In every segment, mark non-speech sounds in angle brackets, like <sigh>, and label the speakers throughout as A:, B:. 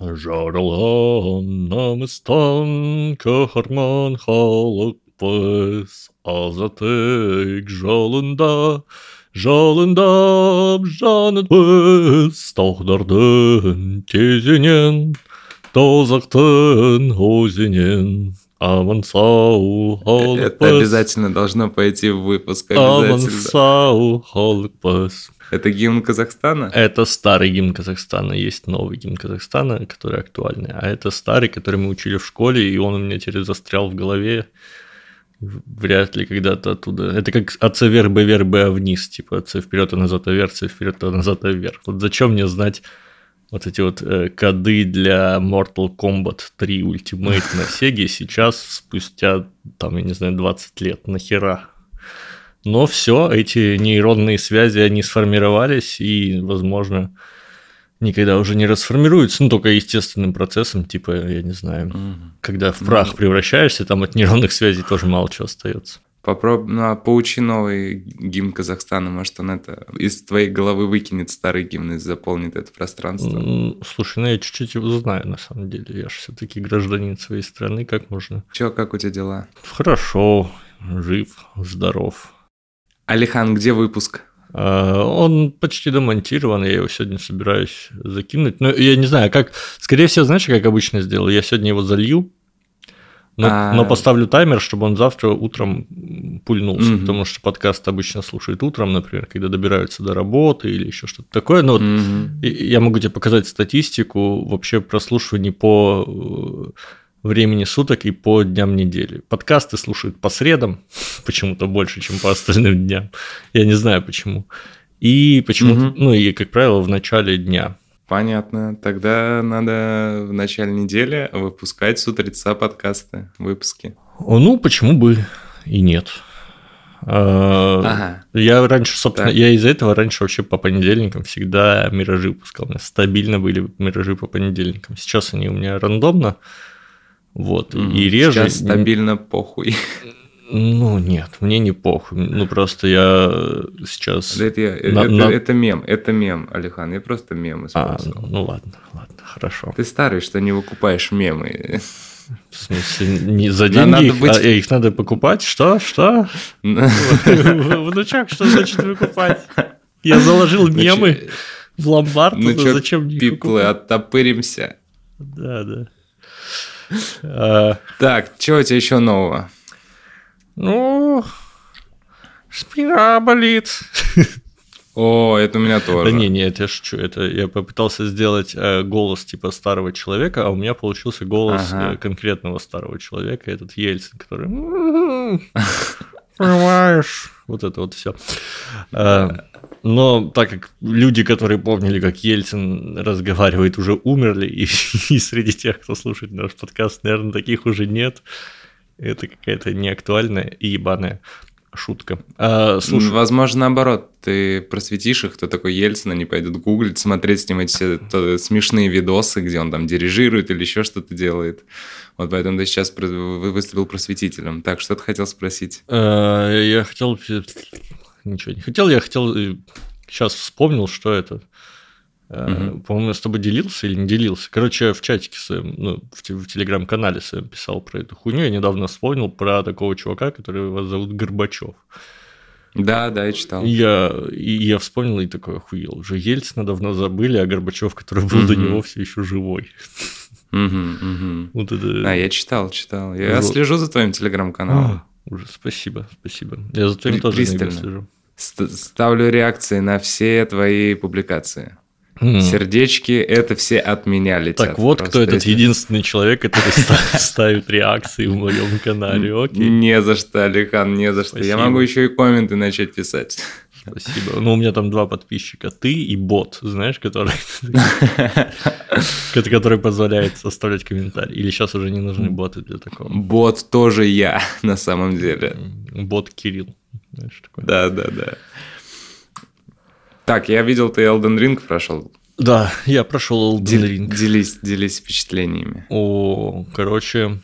A: Жарылан каһарман халыкбыз азатлык жолында жалындап жаныбыз тағдырдың тезінен тозақтың өзінен аман сау халықпыз
B: Это обязательно должно пойти в выпуск.
A: аман сау халықпыз
B: Это гимн Казахстана?
A: Это старый гимн Казахстана, есть новый гимн Казахстана, который актуальный, а это старый, который мы учили в школе, и он у меня теперь застрял в голове. Вряд ли когда-то оттуда. Это как С вверх, Б вверх, Б вниз, типа С вперед, а назад, а вверх, С вперед, а назад, а вверх. Вот зачем мне знать вот эти вот э, коды для Mortal Kombat 3 Ultimate на Sega сейчас, спустя, там, я не знаю, 20 лет, нахера? Но все, эти нейронные связи, они сформировались и, возможно, никогда уже не расформируются, ну, только естественным процессом, типа, я не знаю,
B: Мгм.
A: когда в прах превращаешься, там от нейронных связей тоже мало чего остается.
B: Попробуй, ну, а поучи новый гимн Казахстана, может, он это из твоей головы выкинет старый гимн и заполнит это пространство.
A: Слушай, ну я чуть-чуть его знаю, на самом деле. Я же все-таки гражданин своей страны, как можно?
B: Чё, как у тебя дела?
A: Хорошо, жив, здоров.
B: Алихан, где выпуск?
A: А, Он почти домонтирован, я его сегодня собираюсь закинуть. Но я не знаю, как... Скорее всего, знаешь, как обычно сделаю? Я сегодня его залью, но,
B: А.
A: но поставлю таймер, чтобы он завтра утром пульнулся,
B: Мгм.
A: потому что подкаст обычно слушают утром, например, когда добираются до работы или еще что-то такое. Но вот
B: Мгм.
A: и- Я могу тебе показать статистику вообще прослушиваний по э, времени суток и по дням недели. Подкасты слушают по средам, <laughs> почему-то больше, чем по остальным дням. Я не знаю почему. И почему-то,
B: Мгм.
A: ну и, как правило, в начале дня.
B: Понятно. Тогда надо в начале недели выпускать с утреца подкасты, выпуски.
A: Ну, почему бы и нет. А,
B: Ага.
A: Я раньше, собственно,
B: Так.
A: я из-за этого раньше вообще по понедельникам всегда миражи выпускал. У меня стабильно были миражи по понедельникам. Сейчас они у меня рандомно. Вот.
B: Мгм.
A: И реже.
B: Сейчас стабильно похуй.
A: Ну, нет, мне не похуй. Ну, просто я э, сейчас...
B: Это, я-
A: На-
B: это-
A: на-
B: это мем, это мем, Алихан. Я просто мем
A: А,
B: использовал.
A: ну ладно, ладно, хорошо.
B: Ты старый, что не выкупаешь мемы.
A: В смысле, не за деньги,
B: надо
A: их,
B: быть-
A: а их надо покупать? Что? Что? Внучок, что значит выкупать? Я заложил мемы в ломбард,
B: Ну чё,
A: зачем их
B: пиплы, оттопыримся.
A: Да, да. А,
B: Так, что у тебя еще нового?
A: Ну, спина болит.
B: О, это у меня тоже.
A: Да не, не, это я шучу. Это я попытался сделать э, голос типа старого человека, а у меня получился голос
B: Ага.
A: э, конкретного старого человека, этот Ельцин, который... <laughs> Понимаешь? Вот это вот все. Но так как люди, которые помнили, как Ельцин разговаривает, уже умерли, и, <laughs> и среди тех, кто слушает наш подкаст, наверное, таких уже нет. Это какая-то неактуальная и ебаная шутка. А, слушай,
B: Возможно, наоборот, ты просветишь их, кто такой Ельцин, они пойдут гуглить, смотреть с ним эти все то- смешные видосы, где он там дирижирует или еще что-то делает. Вот поэтому ты сейчас выступил просветителем. Так, что ты хотел спросить?
A: Э, Я хотел... Ничего не хотел, я хотел... Сейчас вспомнил, что это. Э,
B: Мгм.
A: По-моему, я с тобой делился или не делился. Короче, я в чатике своем, ну, в, в телеграм-канале своем писал про эту хуйню. Я недавно вспомнил про такого чувака, который вас зовут Горбачев.
B: Да, да, я читал.
A: Я, и я вспомнил и такой охуел. Уже Ельцина давно забыли, а Горбачев, который был до
B: Мгм.
A: него, все еще живой. Вот это...
B: Да, я читал, читал. Я
A: Вот.
B: слежу за твоим телеграм-каналом.
A: А, Уже спасибо, спасибо. Я за твоим
B: При-
A: тоже слежу.
B: Ст- Ставлю реакции на все твои публикации.
A: М.
B: Сердечки, это все от меня летят.
A: Так вот,
B: Просто
A: кто этот
B: если-
A: единственный человек, который ста- ставит реакции в моем канале. Окей,
B: Не за что, Алихан, не за что. Я могу еще и комменты начать писать.
A: спасибо. Ну, у меня там два подписчика. Ты и бот, знаешь, который, который позволяет оставлять комментарии. Или сейчас уже не нужны боты для такого.
B: Бот тоже я, на самом деле.
A: Бот Кирилл. Знаешь, такой.
B: Да, да, да. Так, я видел, ты Elden Ring прошел.
A: Да, я прошел Elden
B: Дел-
A: Ring.
B: Делись, делись впечатлениями.
A: О, короче,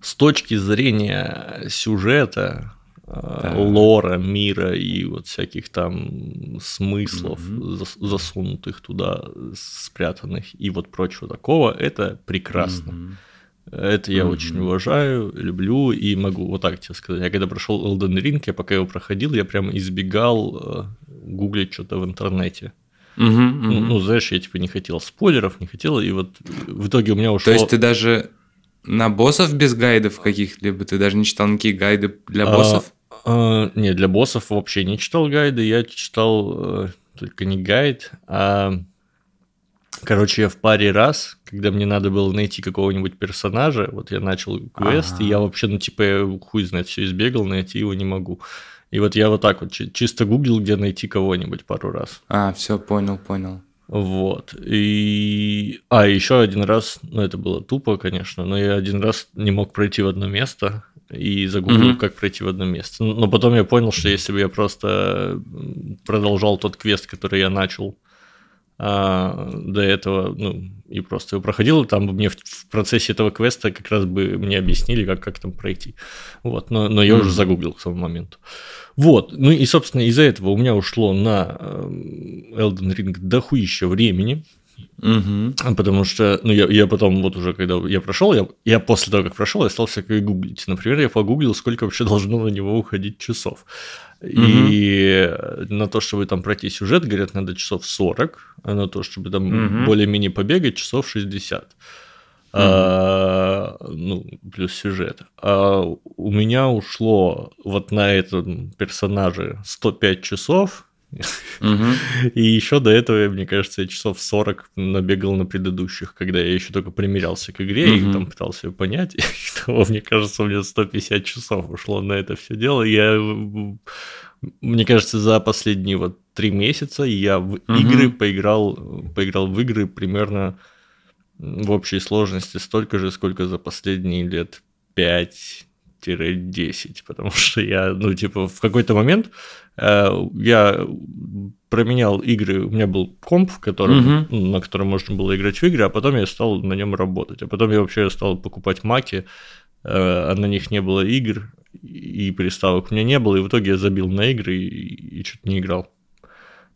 A: с точки зрения сюжета, э, да. лора, мира и вот всяких там смыслов, mm-hmm. засунутых туда, спрятанных и вот прочего такого, это прекрасно. Mm-hmm. Это я mm-hmm. очень уважаю, люблю и могу вот так тебе сказать. Я когда прошел Elden Ring, я пока его проходил, я прям избегал э, гуглить что-то в интернете.
B: Угу, угу. Ну,
A: ну, знаешь, я типа не хотел спойлеров, не хотел, и вот в итоге у меня ушло...
B: То есть ты даже на боссов без гайдов каких-либо, ты даже не читал никакие гайды для а, боссов?
A: А, а, не, для боссов вообще не читал гайды, я читал э, только не гайд, а Короче, я в паре раз, когда мне надо было найти какого-нибудь персонажа, вот я начал квест, ага. и я вообще, ну, типа, я хуй знает, все избегал, найти его не могу. И вот я вот так вот чисто гуглил, где найти кого-нибудь пару раз.
B: А, все, понял, понял.
A: Вот. И... А, еще один раз, ну, это было тупо, конечно, но я один раз не мог пройти в одно место, и загуглил, mm-hmm. как пройти в одно место. Но потом я понял, что если бы я просто продолжал тот квест, который я начал, а, до этого, ну, и просто его проходил, там мне в, в процессе этого квеста как раз бы мне объяснили, как, как там пройти. Вот, но, но я mm-hmm. уже загуглил к тому моменту. Вот, ну и, собственно, из-за этого у меня ушло на эм, Elden Ring дохуища времени,
B: Угу.
A: Потому что, ну, я, я потом, вот уже когда я прошел, я, я после того, как прошел, я стал всякое гуглить. Например, я погуглил, сколько вообще должно на него уходить часов. И на то, чтобы там пройти сюжет, говорят, надо часов 40, а на то, чтобы там угу. более-менее побегать, часов 60. Угу. А, ну, плюс сюжет. А у меня ушло вот на этом персонаже 105 часов, <laughs> и еще до этого, мне кажется, я часов 40 набегал на предыдущих, когда я еще только примерялся к игре, и там пытался ее понять. <laughs> И того, мне кажется, у меня 150 часов ушло на это все дело. Я, мне кажется, за последние вот три месяца я в игры поиграл, поиграл в игры примерно в общей сложности столько же, сколько за последние лет 5 10, потому что я, ну, типа, в какой-то момент э, я променял игры, у меня был комп, в котором, uh-huh. на котором можно было играть в игры, а потом я стал на нем работать, а потом я вообще стал покупать маки, э, а на них не было игр, и приставок у меня не было, и в итоге я забил на игры и, и что-то не играл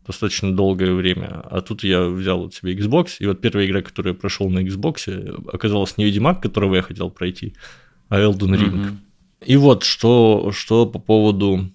A: достаточно долгое время. А тут я взял вот себе Xbox, и вот первая игра, которую я прошел на Xbox, оказалась не Ведьмак, которого я хотел пройти, а Elden Ring. Mm-hmm. И вот что, что по поводу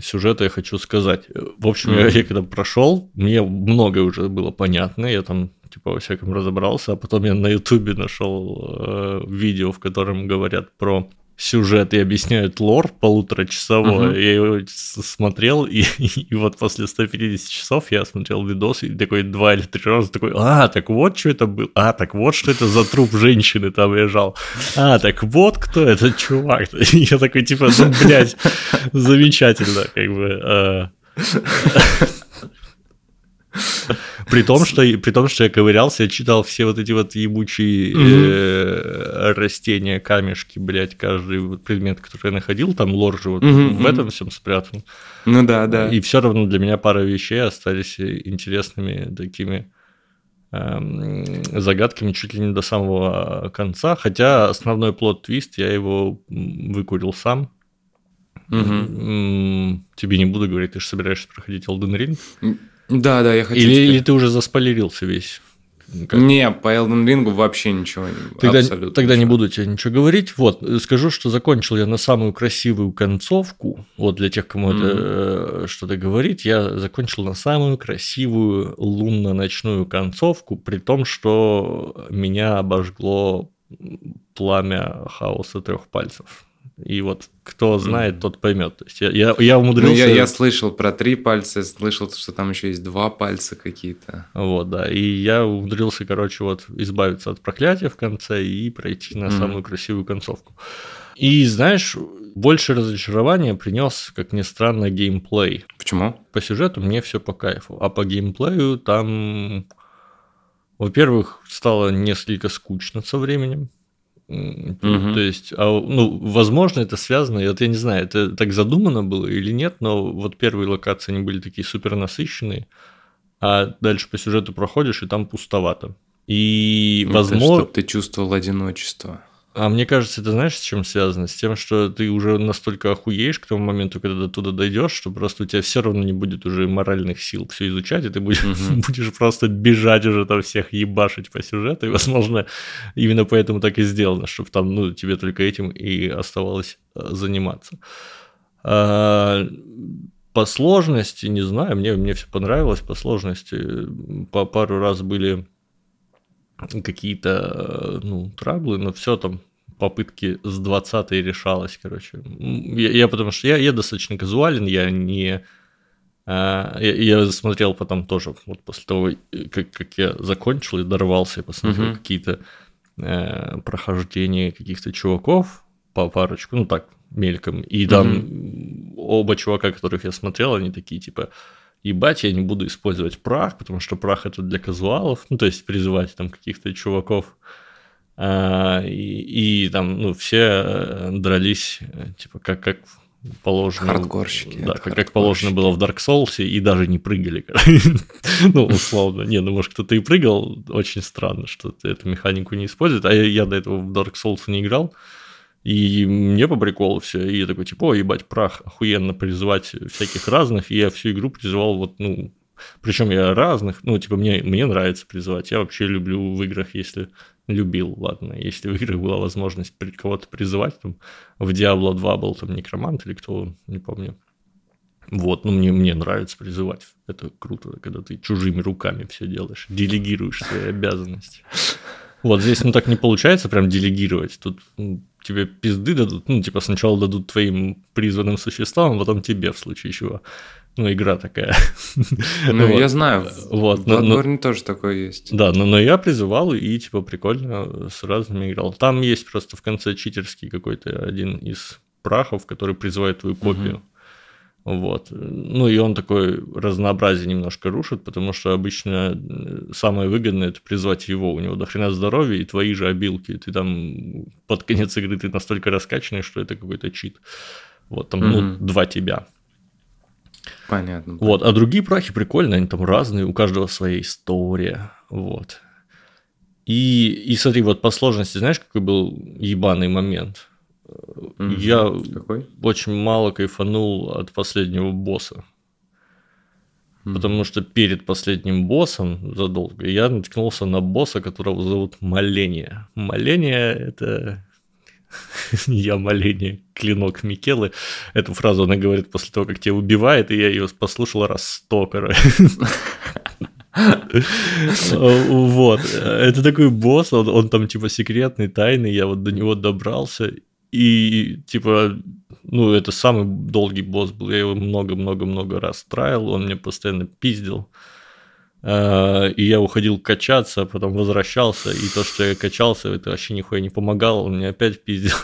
A: сюжета я хочу сказать. В общем, mm-hmm. я, я когда прошел, мне многое уже было понятно, я там типа во всяком разобрался, а потом я на Ютубе нашел э, видео, в котором говорят про сюжет и объясняют лор полуторачасовой. Uh-huh. Я его смотрел, и, и вот после 150 часов я смотрел видос, и такой два или три раза такой, а, так вот что это было, а, так вот что это за труп женщины там лежал, а, так вот кто этот чувак. <laughs> И я такой, типа, ну, блядь, замечательно, как бы. <laughs> А. При том, что, при том, что я ковырялся, я читал все вот эти вот ебучие э, растения, камешки, блядь, каждый вот предмет, который я находил, там лор же вот в этом всем спрятан.
B: Ну да, да.
A: И все равно для меня пара вещей остались интересными такими эм, загадками чуть ли не до самого конца, хотя основной плод-твист я его выкурил сам.
B: Угу.
A: Тебе не буду говорить, ты же собираешься проходить Elden Ring.
B: Да, да, я хочу.
A: Или, или ты уже заспойлерился весь?
B: Как? Не, по Elden Ring вообще ничего.
A: Тогда, абсолютно тогда ничего. не буду тебе ничего говорить. Вот, скажу, что закончил я на самую красивую концовку. Вот для тех, кому mm-hmm. это э, что-то говорит, я закончил на самую красивую лунно-ночную концовку, при том, что меня обожгло пламя хаоса трех пальцев. И вот кто знает, тот поймет. То есть я, я, я умудрился... Ну,
B: я, я слышал про три пальца, слышал, что там еще есть два пальца какие-то.
A: Вот, да. И я умудрился, короче, вот избавиться от проклятия в конце и пройти на mm-hmm. самую красивую концовку. И знаешь, больше разочарования принес, как ни странно, геймплей.
B: Почему?
A: По сюжету мне все по кайфу, а по геймплею там, во-первых, стало несколько скучно со временем. Угу. То есть, а, ну, возможно, это связано, вот я не знаю, это так задумано было или нет, но вот первые локации, они были такие супер насыщенные, а дальше по сюжету проходишь, и там пустовато. И,
B: ну,
A: возможно...
B: Чтобы ты чувствовал одиночество.
A: А мне кажется, это знаешь, с чем связано? С тем, что ты уже настолько охуеешь к тому моменту, когда до туда дойдешь, что просто у тебя все равно не будет уже моральных сил все изучать, и ты будешь, <laughs> будешь просто бежать уже там всех ебашить по сюжету. И, возможно, именно поэтому так и сделано, чтобы там, ну, тебе только этим и оставалось э, заниматься. А, по сложности, не знаю, мне, мне все понравилось по сложности. По пару раз были какие-то, ну, траблы, но все там попытки с 20 решалось, короче. Я, я потому что я, я достаточно казуален, я не... А, я, я смотрел потом тоже, вот после того, как, как я закончил и дорвался, я посмотрел uh-huh. какие-то э, прохождения каких-то чуваков по парочку, ну так, мельком. И там uh-huh. оба чувака, которых я смотрел, они такие, типа, ебать, я не буду использовать прах, потому что прах это для казуалов, ну, то есть призывать там каких-то чуваков. А, и, и там, ну, все э, дрались, э, типа, как, как положено.
B: Хардкорщики.
A: Да, как, как положено было в Dark Souls, и даже не прыгали. <laughs> ну, условно. Не, ну, может, кто-то и прыгал, очень странно, что эту механику не использует. А я, я до этого в Dark Souls не играл. И мне по приколу все. И я такой, типа, о, ебать, прах, охуенно призывать всяких разных. И я всю игру призывал вот, ну, причем я разных, ну, типа, мне, мне нравится призывать. Я вообще люблю в играх, если любил, ладно, если в играх была возможность кого-то призывать, там, в Diablo 2 был там некромант или кто, не помню. Вот, ну мне, мне нравится призывать. Это круто, когда ты чужими руками все делаешь, делегируешь свои обязанности. Вот здесь, ну, так не получается прям делегировать. Тут тебе пизды дадут, ну, типа сначала дадут твоим призванным существам, а потом тебе в случае чего. Ну, игра такая.
B: Ну, вот. я знаю, вот. в Bloodborne но, тоже такое есть.
A: Да, но, но я призывал и, типа, прикольно с разными играл. Там есть просто в конце читерский какой-то один из прахов, который призывает твою копию. Угу. Вот. Ну и он такой разнообразие немножко рушит, потому что обычно э, самое выгодное это призвать его. У него до хрена здоровья и твои же обилки. Ты там под конец игры ты настолько раскачанный, что это какой-то чит. Вот там, mm-hmm. ну, два тебя.
B: Понятно.
A: Вот, а другие прахи прикольные, они там разные, у каждого своя история. Вот. И, и смотри, вот по сложности, знаешь, какой был ебаный момент? Mm-hmm. Я Какой? очень мало кайфанул от последнего босса. Mm-hmm. Потому что перед последним боссом задолго я наткнулся на босса, которого зовут Моление. Моление это <laughs> я моление, клинок Микелы. Эту фразу она говорит после того, как тебя убивает, и я ее послушал раз сто, короче. <laughs> Вот. Это такой босс, он, он там типа секретный, тайный, я вот до него добрался, и, типа, ну, это самый долгий босс был. Я его много-много-много раз траил, он мне постоянно пиздил. А, и я уходил качаться, а потом возвращался, и то, что я качался, это вообще нихуя не помогало, он мне опять пиздил.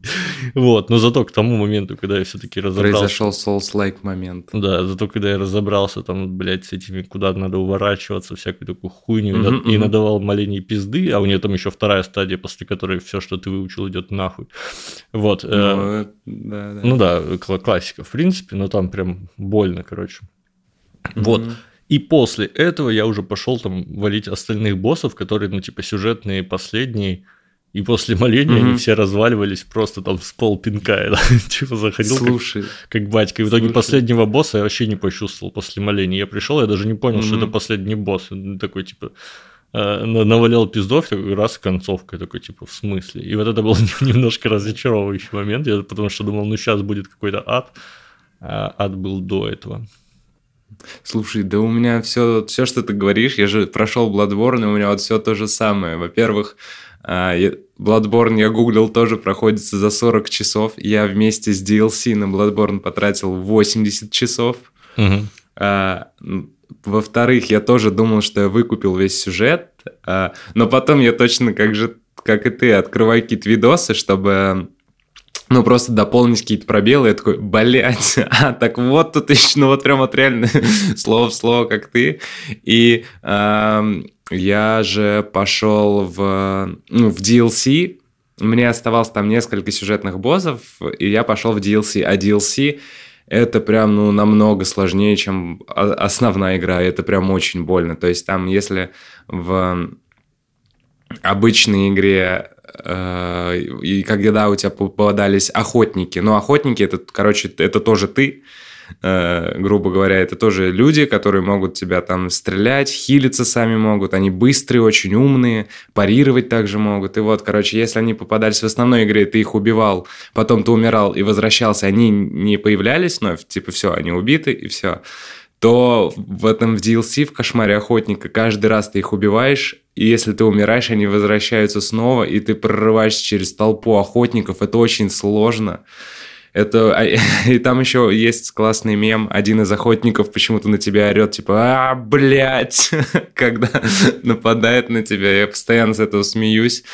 A: <laughs> вот, но зато к тому моменту, когда я все-таки разобрался...
B: Произошел Souls-like момент.
A: Да, зато когда я разобрался там, блядь, с этими, куда надо уворачиваться, всякую такую хуйню, и надавал маленькие пизды, а у нее там еще вторая стадия, после которой все, что ты выучил, идет нахуй. Вот. Э, ну, да, да. Ну да, классика, в принципе, но там прям больно, короче. Вот. И после этого я уже пошел там валить остальных боссов, которые, ну, типа, сюжетные последние. И после моления mm-hmm. они все разваливались просто там с пол пинка. <laughs> типа заходил Слушай. Как, как батька. И в итоге Слушай. последнего босса я вообще не почувствовал после моления. Я пришел, я даже не понял, mm-hmm. что это последний босс. Такой, типа, э, навалял пиздов, такой раз концовка, такой, типа, в смысле? И вот это был <laughs> немножко разочаровывающий момент, я, потому что думал, ну сейчас будет какой-то ад, а ад был до этого.
B: Слушай, да у меня все, все, что ты говоришь, я же прошел Bloodborne, и у меня вот все то же самое. Во-первых, а, Bloodborne я гуглил тоже проходится за 40 часов. Я вместе с DLC на Bloodborne потратил 80 часов. Угу. А, во-вторых, я тоже думал, что я выкупил весь сюжет, а, но потом я точно как же, как и ты, открываю какие-то видосы, чтобы ну, просто дополнить какие-то пробелы, я такой, блядь, <laughs> а, так вот тут еще, ну, вот прям вот реально <laughs> слово в слово, как ты. И я же пошел в, ну, в DLC, мне оставалось там несколько сюжетных боссов, и я пошел в DLC, а DLC это прям, ну, намного сложнее, чем основная игра, это прям очень больно. То есть там, если в обычной игре и когда у тебя попадались охотники. Но охотники, это, короче, это тоже ты, э, грубо говоря, это тоже люди, которые могут тебя там стрелять, хилиться сами могут, они быстрые, очень умные, парировать также могут. И вот, короче, если они попадались в основной игре, ты их убивал, потом ты умирал и возвращался, они не появлялись но типа все, они убиты и все то в этом в DLC, в Кошмаре Охотника, каждый раз ты их убиваешь, и если ты умираешь, они возвращаются снова, и ты прорываешься через толпу охотников. Это очень сложно. Это, а, <laughs> и там еще есть классный мем. Один из охотников почему-то на тебя орет, типа, а, блядь, <laughs> когда <laughs> нападает на тебя. Я постоянно с этого смеюсь.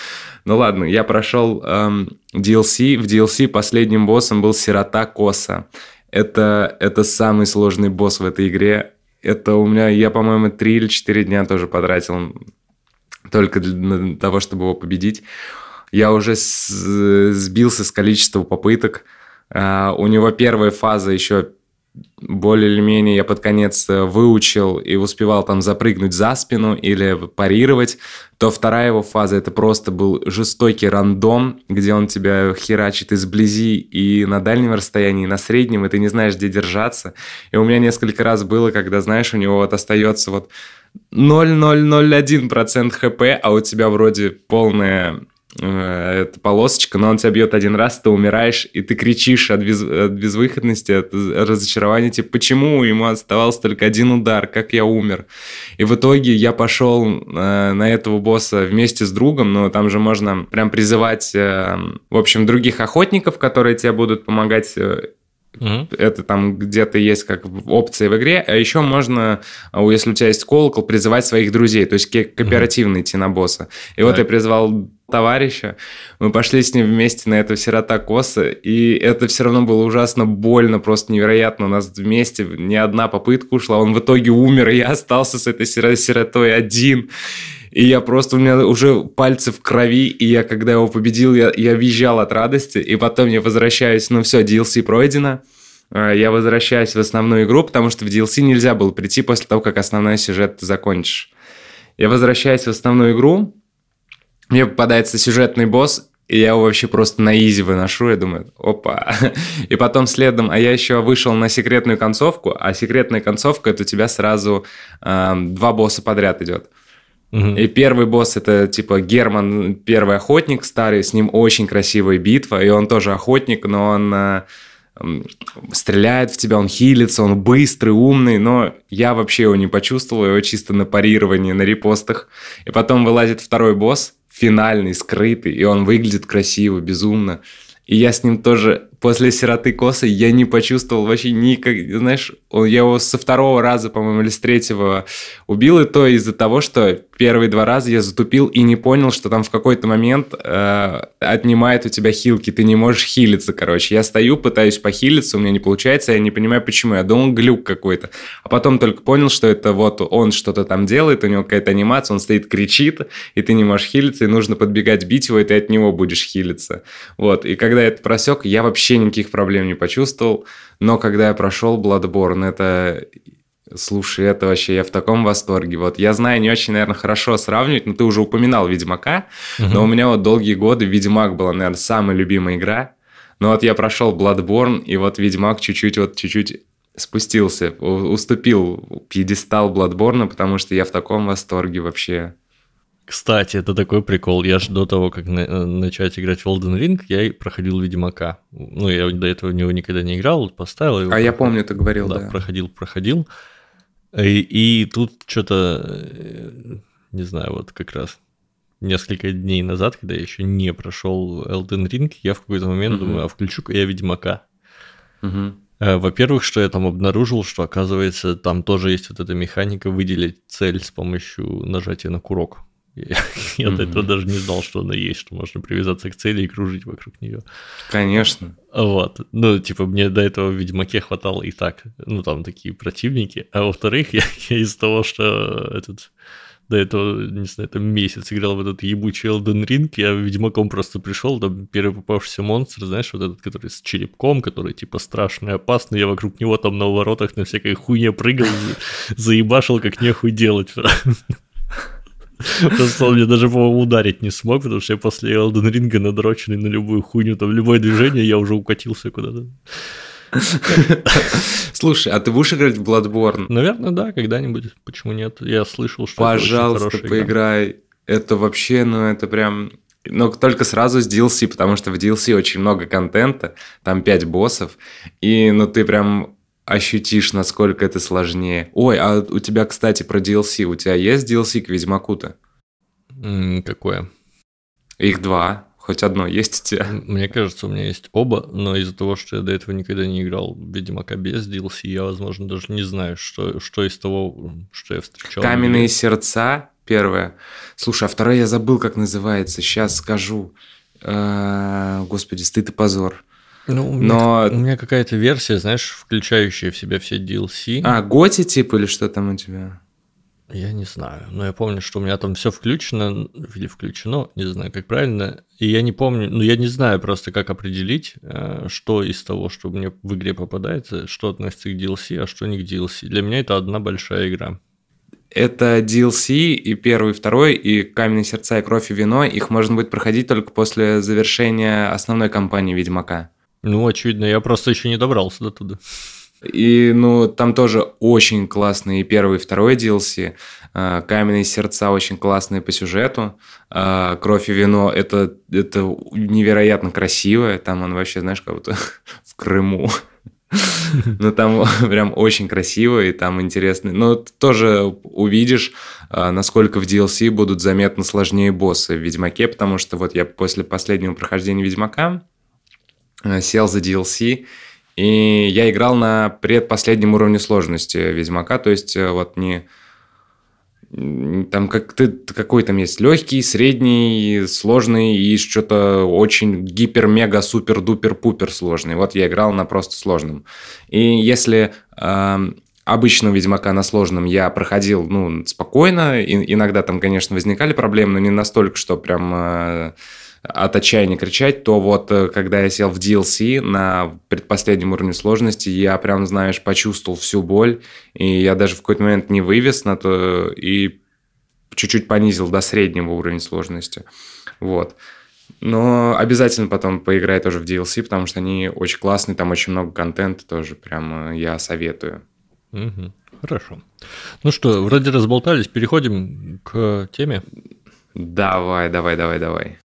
B: Ну ладно, я прошел эм, DLC. В DLC последним боссом был Сирота Коса. Это, это самый сложный босс в этой игре. Это у меня, я, по-моему, три или четыре дня тоже потратил только для того, чтобы его победить. Я уже сбился с количества попыток. А, у него первая фаза еще более или менее я под конец э, выучил и успевал там запрыгнуть за спину или парировать, то вторая его фаза это просто был жестокий рандом, где он тебя херачит изблизи и на дальнем расстоянии, и на среднем, и ты не знаешь, где держаться. И у меня несколько раз было, когда, знаешь, у него вот остается вот 0,001% хп, а у тебя вроде полная эта полосочка, но он тебя бьет один раз, ты умираешь, и ты кричишь от, без, от безвыходности, от разочарования, типа, почему ему оставался только один удар, как я умер. И в итоге я пошел э, на этого босса вместе с другом, но там же можно прям призывать, э, в общем, других охотников, которые тебе будут помогать э, Mm-hmm. Это там где-то есть как опция в игре. А еще можно, если у тебя есть колокол, призывать своих друзей, то есть кооперативно mm-hmm. идти на босса. И так. вот я призвал товарища. Мы пошли с ним вместе на этого сирота Коса, и это все равно было ужасно больно, просто невероятно. У нас вместе ни одна попытка ушла, он в итоге умер, и я остался с этой сиротой один. И я просто, у меня уже пальцы в крови, и я, когда его победил, я, я визжал от радости, и потом я возвращаюсь, ну все, DLC пройдено, а, я возвращаюсь в основную игру, потому что в DLC нельзя было прийти после того, как основной сюжет ты закончишь. Я возвращаюсь в основную игру, мне попадается сюжетный босс, и я его вообще просто на изи выношу, я думаю, опа. <laughs> И потом следом, а я еще вышел на секретную концовку, а секретная концовка, это у тебя сразу э, два босса подряд идет. Угу. И первый босс это типа Герман, первый охотник старый, с ним очень красивая битва, и он тоже охотник, но он э, стреляет в тебя, он хилится, он быстрый, умный, но я вообще его не почувствовал, его чисто на парировании, на репостах. И потом вылазит второй босс, финальный, скрытый, и он выглядит красиво, безумно. И я с ним тоже после «Сироты косы» я не почувствовал вообще никак... Знаешь, он, я его со второго раза, по-моему, или с третьего убил, и то из-за того, что первые два раза я затупил и не понял, что там в какой-то момент э, отнимает у тебя хилки, ты не можешь хилиться, короче. Я стою, пытаюсь похилиться, у меня не получается, я не понимаю, почему. Я думал, глюк какой-то. А потом только понял, что это вот он что-то там делает, у него какая-то анимация, он стоит, кричит, и ты не можешь хилиться, и нужно подбегать, бить его, и ты от него будешь хилиться. Вот, и когда я это просек, я вообще никаких проблем не почувствовал. Но когда я прошел Bloodborne, это... Слушай, это вообще я в таком восторге. Вот я знаю, не очень, наверное, хорошо сравнивать, но ты уже упоминал Ведьмака, угу. но у меня вот долгие годы Ведьмак была, наверное, самая любимая игра. Но вот я прошел Bloodborne, и вот Ведьмак чуть-чуть, вот чуть-чуть спустился, уступил пьедестал Bloodborne, потому что я в таком восторге вообще.
A: Кстати, это такой прикол. Я же до того, как на- э, начать играть в Elden Ring, я проходил Ведьмака. Ну, я до этого в него никогда не играл, поставил его.
B: А я помню, ты говорил, да.
A: Да, проходил, проходил. И, и тут что-то, э, не знаю, вот как раз несколько дней назад, когда я еще не прошел Elden Ring, я в какой-то момент угу. думаю, а включу-ка я Ведьмака. Угу. Во-первых, что я там обнаружил, что оказывается там тоже есть вот эта механика выделить цель с помощью нажатия на курок. <laughs> Я, до этого даже не знал, что она есть, что можно привязаться к цели и кружить вокруг нее.
B: Конечно.
A: Вот. Ну, типа, мне до этого в Ведьмаке хватало и так, ну, там такие противники. А во-вторых, <laughs> я, я из того, что этот до этого, не знаю, там месяц играл в этот ебучий Elden Ring, я Ведьмаком просто пришел, там первый попавшийся монстр, знаешь, вот этот, который с черепком, который типа страшный, опасный, я вокруг него там на воротах на всякой хуйне прыгал, <laughs> заебашил, как нехуй делать. Просто он мне даже, по-моему, ударить не смог, потому что я после Elden Ring надроченный на любую хуйню, там, любое движение, я уже укатился куда-то.
B: Слушай, а ты будешь играть в Bloodborne?
A: Наверное, да, когда-нибудь. Почему нет? Я слышал, что
B: Пожалуйста, поиграй. Игра. Это вообще, ну, это прям... Но только сразу с DLC, потому что в DLC очень много контента, там 5 боссов, и ну ты прям ощутишь, насколько это сложнее. Ой, а у тебя, кстати, про DLC. У тебя есть DLC к Ведьмаку-то?
A: Какое?
B: Их два. Хоть одно есть у тебя?
A: Мне кажется, у меня есть оба, но из-за того, что я до этого никогда не играл в Ведьмака без DLC, я, возможно, даже не знаю, что, что из того, что я встречал.
B: Каменные сердца первое. Слушай, а второе я забыл, как называется. Сейчас скажу. Э, господи, стыд и позор.
A: Ну, у меня, Но... у меня какая-то версия, знаешь, включающая в себя все DLC.
B: А, Готи типа или что там у тебя?
A: Я не знаю, но я помню, что у меня там все включено или включено, не знаю, как правильно. И я не помню, ну я не знаю просто, как определить, э, что из того, что мне в игре попадается, что относится к DLC, а что не к DLC. Для меня это одна большая игра.
B: Это DLC и первый, и второй, и Каменные сердца, и Кровь и вино. Их можно будет проходить только после завершения основной кампании Ведьмака.
A: Ну, очевидно, я просто еще не добрался до туда.
B: И, ну, там тоже очень классные первый и второй DLC. А, Каменные сердца очень классные по сюжету. А, Кровь и вино это, это невероятно красивое. Там он вообще, знаешь, как будто <laughs> в Крыму. <laughs> Ну, там <laughs> прям очень красиво и там интересно. Но тоже увидишь, а, насколько в DLC будут заметно сложнее боссы в Ведьмаке, потому что вот я после последнего прохождения Ведьмака сел за DLC, и я играл на предпоследнем уровне сложности Ведьмака, то есть э, вот не... Там как ты, какой там есть легкий, средний, сложный и что-то очень гипер-мега-супер-дупер-пупер сложный. Вот я играл на просто сложном. И если э, обычного Ведьмака на сложном я проходил ну, спокойно, и, иногда там, конечно, возникали проблемы, но не настолько, что прям... Э, от отчаяния кричать, то вот э, когда я сел в DLC на предпоследнем уровне сложности, я прям, знаешь, почувствовал всю боль, и я даже в какой-то момент не вывез на то и чуть-чуть понизил до среднего уровня сложности. Вот. Но обязательно потом поиграй тоже в DLC, потому что они очень классные, там очень много контента тоже, прям э, я советую.
A: Угу. Хорошо. Ну что, вроде разболтались, переходим к теме.
B: Давай, давай, давай, давай.